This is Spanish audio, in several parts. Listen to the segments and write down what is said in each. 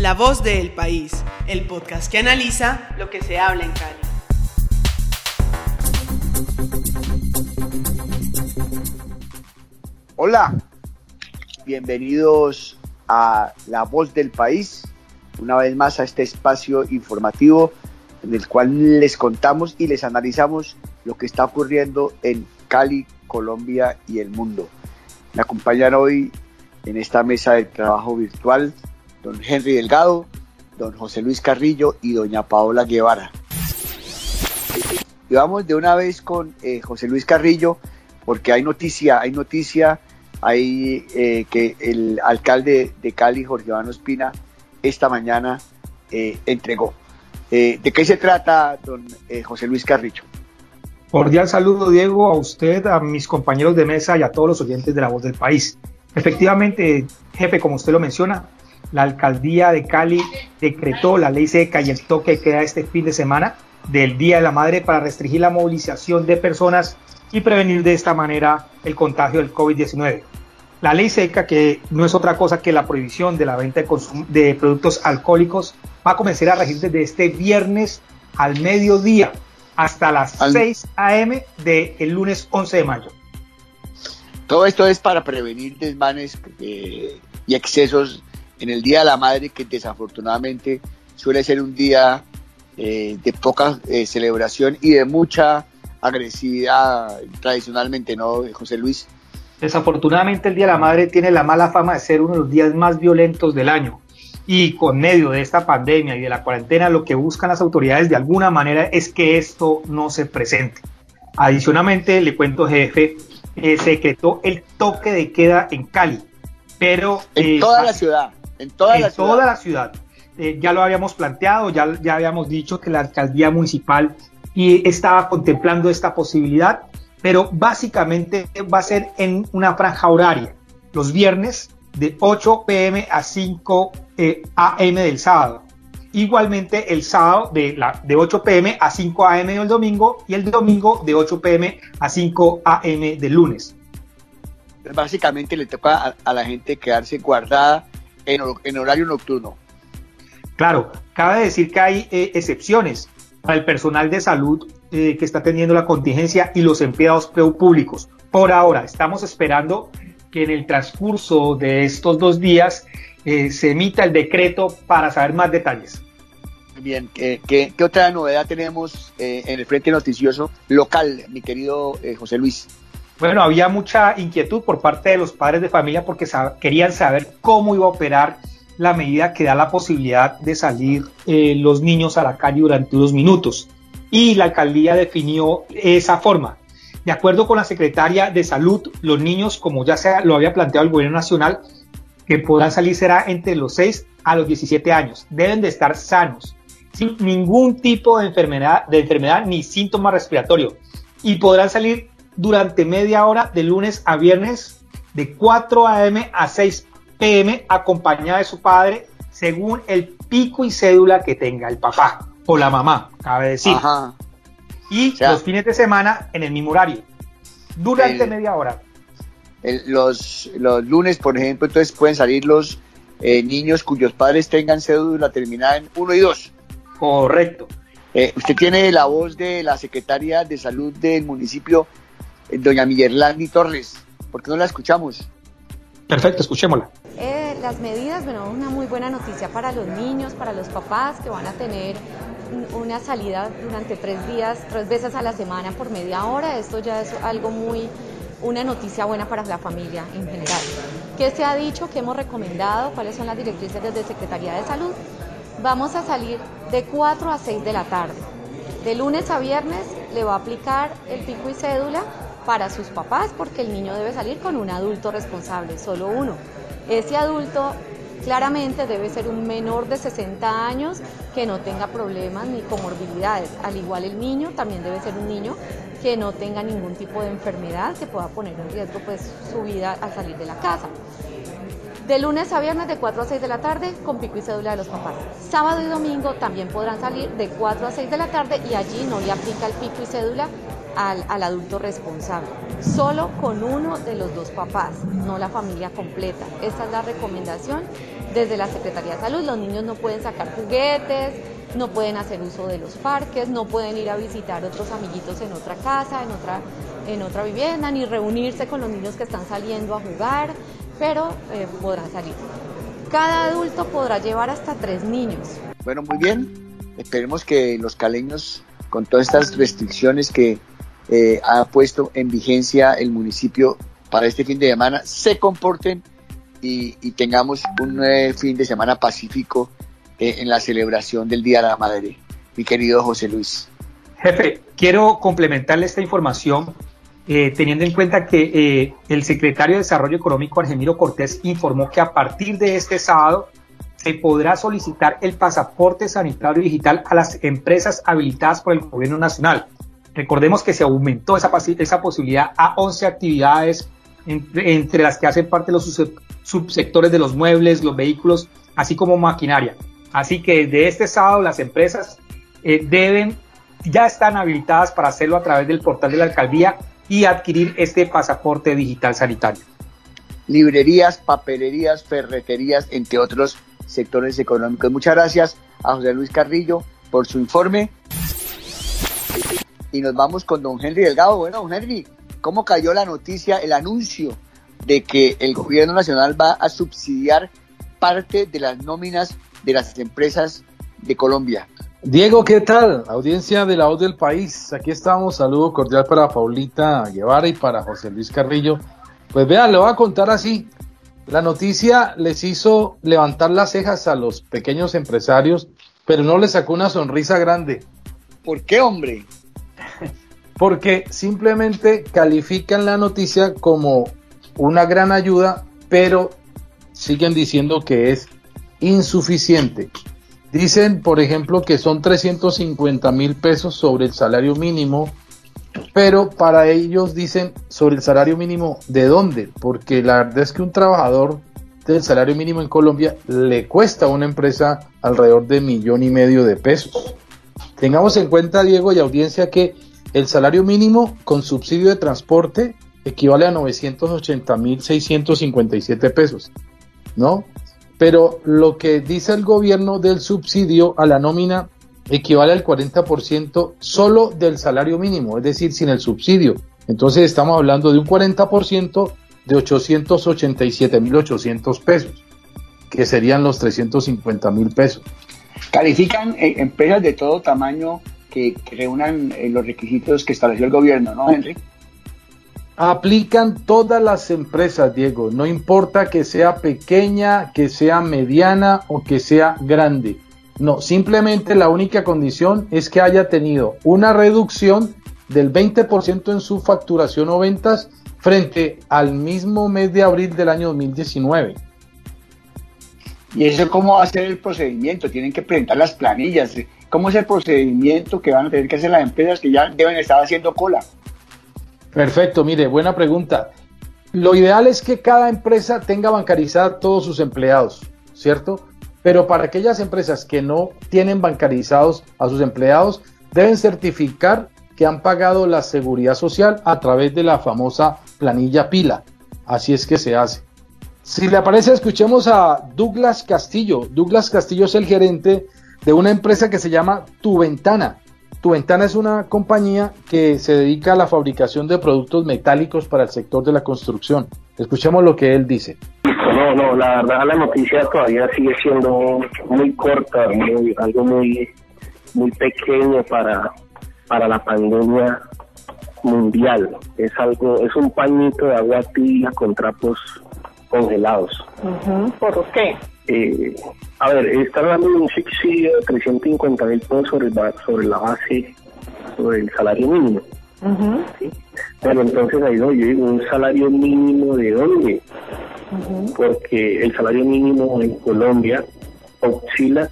La voz del país, el podcast que analiza lo que se habla en Cali. Hola, bienvenidos a La voz del país, una vez más a este espacio informativo en el cual les contamos y les analizamos lo que está ocurriendo en Cali, Colombia y el mundo. Me acompañan hoy en esta mesa de trabajo virtual don Henry Delgado, don José Luis Carrillo y doña Paola Guevara. Y vamos de una vez con eh, José Luis Carrillo, porque hay noticia, hay noticia, hay eh, que el alcalde de Cali, Jorge Iván Espina, esta mañana eh, entregó. ¿De qué se trata, don José Luis Carrillo? Cordial saludo, Diego, a usted, a mis compañeros de mesa y a todos los oyentes de La Voz del País. Efectivamente, jefe, como usted lo menciona, la alcaldía de Cali decretó la ley seca y el toque que queda este fin de semana del Día de la Madre para restringir la movilización de personas y prevenir de esta manera el contagio del COVID-19. La ley seca, que no es otra cosa que la prohibición de la venta de, de productos alcohólicos, va a comenzar a regir desde este viernes al mediodía hasta las 6 a.m. del lunes 11 de mayo. Todo esto es para prevenir desmanes eh, y excesos en el Día de la Madre, que desafortunadamente suele ser un día eh, de poca eh, celebración y de mucha agresividad tradicionalmente, ¿no, José Luis? Desafortunadamente el Día de la Madre tiene la mala fama de ser uno de los días más violentos del año. Y con medio de esta pandemia y de la cuarentena, lo que buscan las autoridades de alguna manera es que esto no se presente. Adicionalmente, le cuento, jefe, eh, se decretó el toque de queda en Cali, pero... En toda la ciudad. En toda la ciudad. Toda la ciudad. Eh, ya lo habíamos planteado, ya, ya habíamos dicho que la alcaldía municipal y estaba contemplando esta posibilidad, pero básicamente va a ser en una franja horaria, los viernes de 8 pm a 5 eh, am del sábado. Igualmente el sábado de, la, de 8 pm a 5 am del domingo y el domingo de 8 pm a 5 am del lunes. Básicamente le toca a la gente quedarse guardada en, horario nocturno. Claro, cabe decir que hay eh, excepciones para el personal de salud eh, que está teniendo la contingencia y los empleados públicos. Por ahora, estamos esperando que en el transcurso de estos dos días eh, se emita el decreto para saber más detalles. Bien, ¿qué, otra novedad tenemos en el Frente Noticioso local, mi querido José Luis? Bueno, había mucha inquietud por parte de los padres de familia porque querían saber cómo iba a operar la medida que da la posibilidad de salir eh, los niños a la calle durante unos minutos. Y la alcaldía definió esa forma. De acuerdo con la secretaria de Salud, los niños, como ya se lo había planteado el gobierno nacional, que podrán salir será entre los 6 a los 17 años. Deben de estar sanos, sin ningún tipo de enfermedad, de enfermedad ni síntoma respiratorio. Y podrán salir durante media hora de lunes a viernes de 4 a.m. a 6 p.m. acompañada de su padre según el pico y cédula que tenga el papá o la mamá, cabe decir. Y los fines de semana en el mismo horario, durante media hora. los, los lunes, por ejemplo, entonces pueden salir los eh, niños cuyos padres tengan cédula terminada en 1 y 2. Correcto. Eh, usted tiene la voz de la secretaria de salud del municipio doña Miguelandi Torres. ¿Por qué no la escuchamos? Perfecto, escuchémosla. Eh, las medidas, bueno, una muy buena noticia para los niños, para los papás que van a tener una salida durante tres días, tres veces a la semana por media hora. Esto ya es algo muy, una noticia buena para la familia en general. ¿Qué se ha dicho? ¿Qué hemos recomendado? ¿Cuáles son las directrices desde Secretaría de Salud? Vamos a salir de 4 a 6 de la tarde. De lunes a viernes le va a aplicar el pico y cédula para sus papás porque el niño debe salir con un adulto responsable, solo uno. Ese adulto claramente debe ser un menor de 60 años que no tenga problemas ni comorbilidades. Al igual el niño también debe ser un niño que no tenga ningún tipo de enfermedad que pueda poner en riesgo pues, su vida al salir de la casa. De lunes a viernes de 4 a 6 de la tarde con pico y cédula de los papás. Sábado y domingo también podrán salir de 4 a 6 de la tarde y allí no le aplica el pico y cédula al, al, adulto responsable. Solo con uno de los dos papás, no la familia completa. Esta es la recomendación desde la Secretaría de Salud. Los niños no pueden sacar juguetes, no pueden hacer uso de los parques, no pueden ir a visitar otros amiguitos en otra casa, en otra, en otra vivienda, ni reunirse con los niños que están saliendo a jugar, pero eh, podrán salir. Cada adulto podrá llevar hasta tres niños. Bueno, muy bien. Esperemos que los caleños, con todas estas restricciones que eh, ha puesto en vigencia el municipio para este fin de semana, se comporten y, tengamos un eh, fin de semana pacífico eh, en la celebración del Día de la Madre, mi querido José Luis. Jefe, quiero complementarle esta información eh, teniendo en cuenta que eh, el secretario de Desarrollo Económico, Argemiro Cortés, informó que a partir de este sábado se podrá solicitar el pasaporte sanitario digital a las empresas habilitadas por el Gobierno Nacional. Recordemos que se aumentó esa, posibilidad a 11 actividades, entre, las que hacen parte los subsectores de los muebles, los vehículos, así como maquinaria. Así que desde este sábado las empresas eh, deben, ya están habilitadas para hacerlo a través del portal de la alcaldía y adquirir este pasaporte digital sanitario. Librerías, papelerías, ferreterías, entre otros sectores económicos. Muchas gracias a José Luis Carrillo por su informe. Y nos vamos con don Henry Delgado. Bueno, don Henry, ¿cómo cayó la noticia, el anuncio de que el gobierno nacional va a subsidiar parte de las nóminas de las empresas de Colombia. Diego, ¿qué tal? Audiencia de la voz del país. Aquí estamos. Saludo cordial para Paulita Guevara y para José Luis Carrillo. Pues vean, le voy a contar así. La noticia les hizo levantar las cejas a los pequeños empresarios, pero no les sacó una sonrisa grande. ¿Por qué, hombre? Porque simplemente califican la noticia como una gran ayuda, pero siguen diciendo que es insuficiente. Dicen, por ejemplo, que son 350 mil pesos sobre el salario mínimo, pero para ellos dicen sobre el salario mínimo de dónde, porque la verdad es que un trabajador del salario mínimo en Colombia le cuesta a una empresa alrededor de millón y medio de pesos. Tengamos en cuenta, Diego y audiencia, que el salario mínimo con subsidio de transporte equivale a 980 mil 657 pesos, ¿no? pero lo que dice el gobierno del subsidio a la nómina equivale al 40% solo del salario mínimo, es decir, sin el subsidio. Entonces estamos hablando de un 40% de 887.800 pesos, que serían los 350 mil pesos. Califican eh, empresas de todo tamaño que, reúnan eh, los requisitos que estableció el gobierno, ¿no, Henry? aplican todas las empresas, Diego, no importa que sea pequeña, que sea mediana o que sea grande. No, simplemente la única condición es que haya tenido una reducción del 20% en su facturación o ventas frente al mismo mes de abril del año 2019. ¿Y eso cómo va a ser el procedimiento? Tienen que presentar las planillas. ¿Cómo es el procedimiento que van a tener que hacer las empresas que ya deben estar haciendo cola? Perfecto, mire, buena pregunta. Lo ideal es que cada empresa tenga bancarizada todos sus empleados, ¿cierto? Pero para aquellas empresas que no tienen bancarizados a sus empleados, deben certificar que han pagado la seguridad social a través de la famosa planilla pila. Así es que se hace. Si le parece, escuchemos a Douglas Castillo. Douglas Castillo es el gerente de una empresa que se llama Tu Ventana. Tu Ventana es una compañía que se dedica a la fabricación de productos metálicos para el sector de la construcción. Escuchemos lo que él dice. No, no, la verdad la noticia todavía sigue siendo muy corta, algo muy, muy pequeño para, para la pandemia mundial. Es algo, es un pañito de agua tibia con trapos congelados. ¿Por qué? Eh, a ver, está hablando de un subsidio de 350 mil pesos sobre, sobre la base, sobre el salario mínimo. Pero entonces ahí no, yo digo, ¿un salario mínimo de dónde? Porque el salario mínimo en Colombia oscila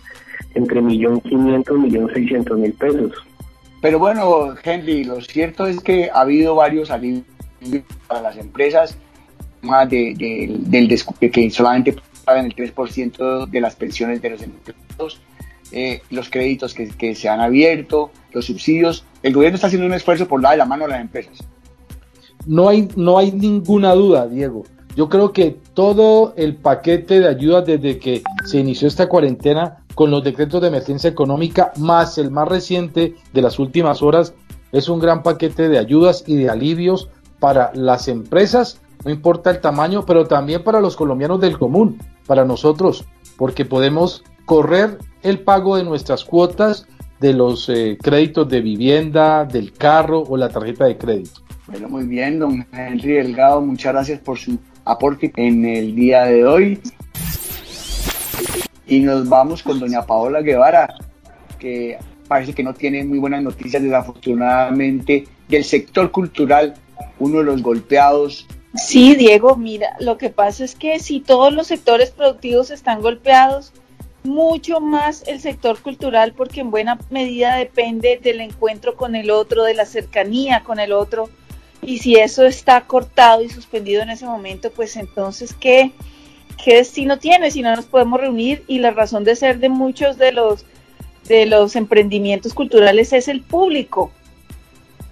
entre millón quinientos millón seiscientos mil pesos. Pero bueno, Henry, lo cierto es que ha habido varios alivios para las empresas, más de, del de que solamente en el 3% de las pensiones de los empleados, eh, los créditos que, se han abierto, los subsidios. El gobierno está haciendo un esfuerzo por dar la mano a las empresas. No hay, no hay ninguna duda, Diego. Yo creo que todo el paquete de ayudas desde que se inició esta cuarentena con los decretos de emergencia económica, más el más reciente de las últimas horas, es un gran paquete de ayudas y de alivios para las empresas, no importa el tamaño, pero también para los colombianos del común, para nosotros, porque podemos correr el pago de nuestras cuotas de los eh, créditos de vivienda, del carro o la tarjeta de crédito. Bueno, muy bien, don Henry Delgado, muchas gracias por su aporte en el día de hoy. Y nos vamos con doña Paola Guevara, que parece que no tiene muy buenas noticias desafortunadamente del sector cultural, uno de los golpeados. Sí, Diego, mira, lo que pasa es que si todos los sectores productivos están golpeados, mucho más el sector cultural porque en buena medida depende del encuentro con el otro, de la cercanía con el otro. Y si eso está cortado y suspendido en ese momento, pues entonces, ¿qué, qué destino tiene si no nos podemos reunir? Y la razón de ser de muchos de los, de los emprendimientos culturales es el público.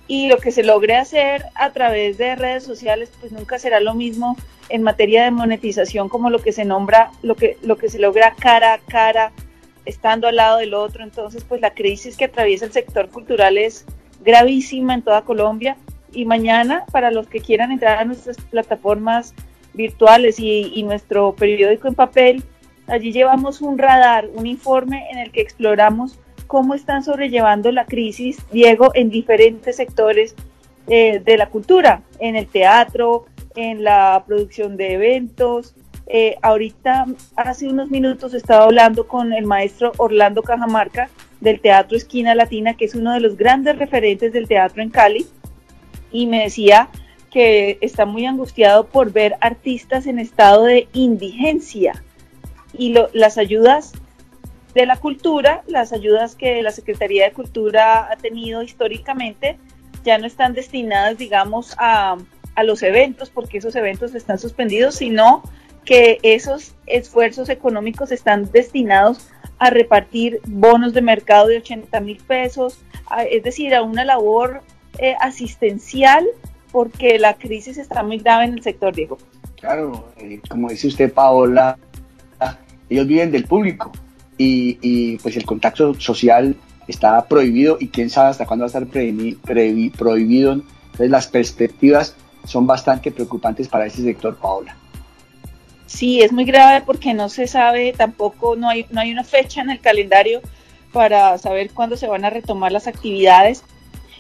Y lo que se logre hacer a través de redes sociales, pues nunca será lo mismo en materia de monetización como lo que se nombra, lo que, lo que se logra cara a cara, estando al lado del otro. Entonces, pues la crisis que atraviesa el sector cultural es gravísima en toda Colombia. Y mañana, para los que quieran entrar a nuestras plataformas virtuales y, y nuestro periódico en papel, allí llevamos un radar, un informe en el que exploramos cómo están sobrellevando la crisis, Diego, en diferentes sectores eh, de la cultura, en el teatro, en la producción de eventos. Eh, ahorita, hace unos minutos, estaba hablando con el maestro Orlando Cajamarca del Teatro Esquina Latina, que es uno de los grandes referentes del teatro en Cali, y me decía que está muy angustiado por ver artistas en estado de indigencia y las ayudas de la cultura, las ayudas que la Secretaría de Cultura ha tenido históricamente, ya no están destinadas, digamos, a, los eventos, porque esos eventos están suspendidos, sino que esos esfuerzos económicos están destinados a repartir bonos de mercado de 80 mil pesos, es decir, a una labor eh, asistencial, porque la crisis está muy grave en el sector, Diego. Claro, eh, como dice usted, Paola, ellos viven del público y, y, pues el contacto social está prohibido y quién sabe hasta cuándo va a estar prohibido. Entonces las perspectivas son bastante preocupantes para ese sector, Paola. Sí, es muy grave porque no se sabe tampoco, no hay, no hay una fecha en el calendario para saber cuándo se van a retomar las actividades.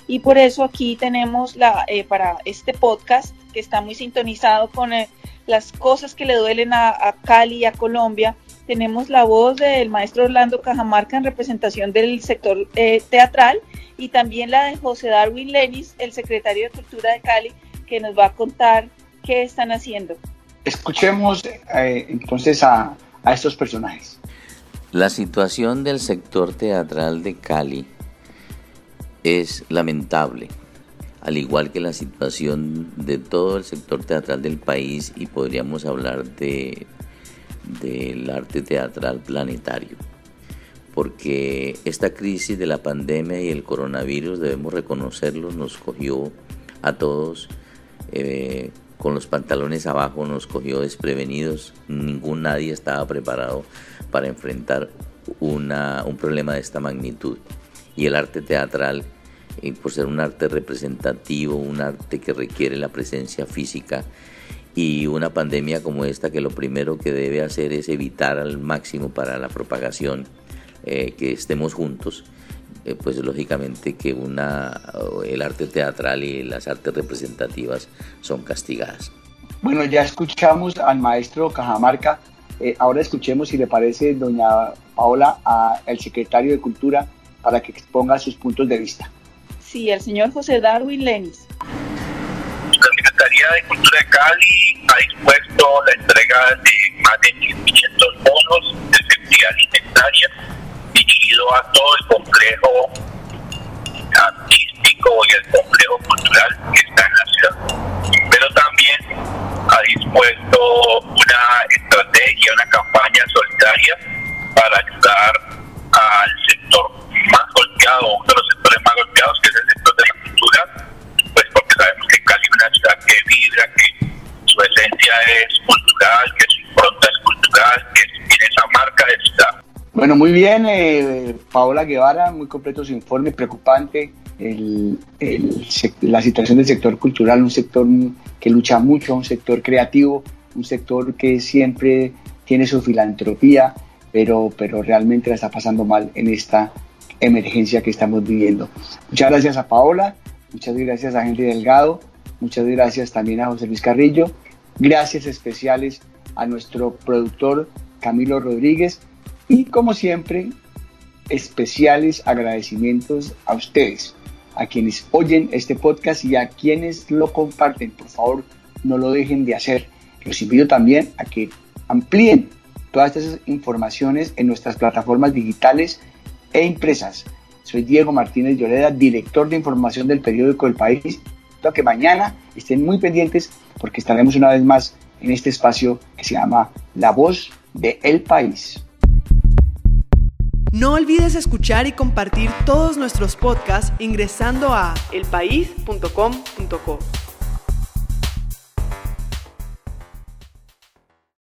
Y por eso aquí tenemos la, eh, para este podcast que está muy sintonizado con eh, las cosas que le duelen a, a Cali y a Colombia, tenemos la voz del maestro Orlando Cajamarca en representación del sector eh, teatral y también la de José Darwin Lenis, el secretario de Cultura de Cali, que nos va a contar qué están haciendo. Escuchemos eh, entonces a, a estos personajes. La situación del sector teatral de Cali es lamentable, al igual que la situación de todo el sector teatral del país y podríamos hablar de del arte teatral planetario. Porque esta crisis de la pandemia y el coronavirus, debemos reconocerlo, nos cogió a todos eh, con los pantalones abajo, nos cogió desprevenidos. Ningún nadie estaba preparado para enfrentar una, un problema de esta magnitud. Y el arte teatral, eh, por ser un arte representativo, un arte que requiere la presencia física, y una pandemia como esta que lo primero que debe hacer es evitar al máximo para la propagación eh, que estemos juntos, eh, pues lógicamente que una, el arte teatral y las artes representativas son castigadas. Bueno, ya escuchamos al maestro Cajamarca, eh, ahora escuchemos si le parece, doña Paola, al secretario de Cultura para que exponga sus puntos de vista. Sí, el señor José Darwin Lenis. Secretaría de Cultura de Cali ha dispuesto la entrega de más de 1.500 bonos de seguridad alimentaria dirigido a todo el complejo artístico y el complejo cultural que está en la ciudad. Pero también ha dispuesto una estrategia, una campaña solidaria para ayudar al sector más golpeado, es cultural, que su impronta es cultural, que tiene esa marca de ciudad. Bueno, muy bien, eh, Paola Guevara, muy completo su informe, preocupante el, el, la situación del sector cultural, un sector que lucha mucho, un sector creativo, un sector que siempre tiene su filantropía, pero, pero realmente la está pasando mal en esta emergencia que estamos viviendo. Muchas gracias a Paola, muchas gracias a Henry Delgado, muchas gracias también a José Luis Carrillo, gracias especiales a nuestro productor Camilo Rodríguez y como siempre, especiales agradecimientos a ustedes a quienes oyen este podcast y a quienes lo comparten. Por favor, no lo dejen de hacer. Los invito también a que amplíen todas estas informaciones en nuestras plataformas digitales e impresas. Soy Diego Martínez Lloreda, director de información del periódico El País. Que mañana estén muy pendientes porque estaremos una vez más en este espacio que se llama La Voz de El País. No olvides escuchar y compartir todos nuestros podcasts ingresando a elpaís.com.co.